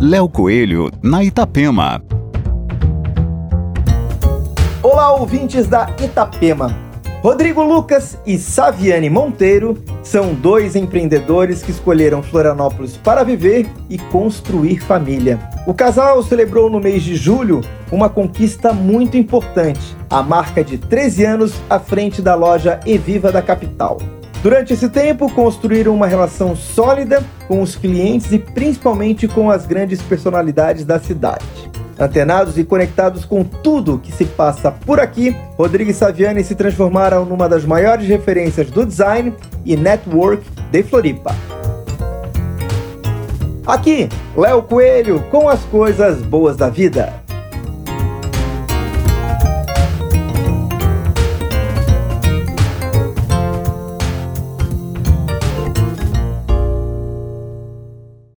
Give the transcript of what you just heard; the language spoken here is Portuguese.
Léo Coelho, na Itapema. Olá, ouvintes da Itapema. Rodrigo Lucas e Saviane Monteiro são dois empreendedores que escolheram Florianópolis para viver e construir família. O casal celebrou no mês de julho uma conquista muito importante, a marca de 13 anos à frente da loja Eviva da capital. Durante esse tempo, construíram uma relação sólida com os clientes e principalmente com as grandes personalidades da cidade. Antenados e conectados com tudo que se passa por aqui, Rodrigo e Saviani se transformaram numa das maiores referências do design e network de Floripa. Aqui, Léo Coelho com as coisas boas da vida.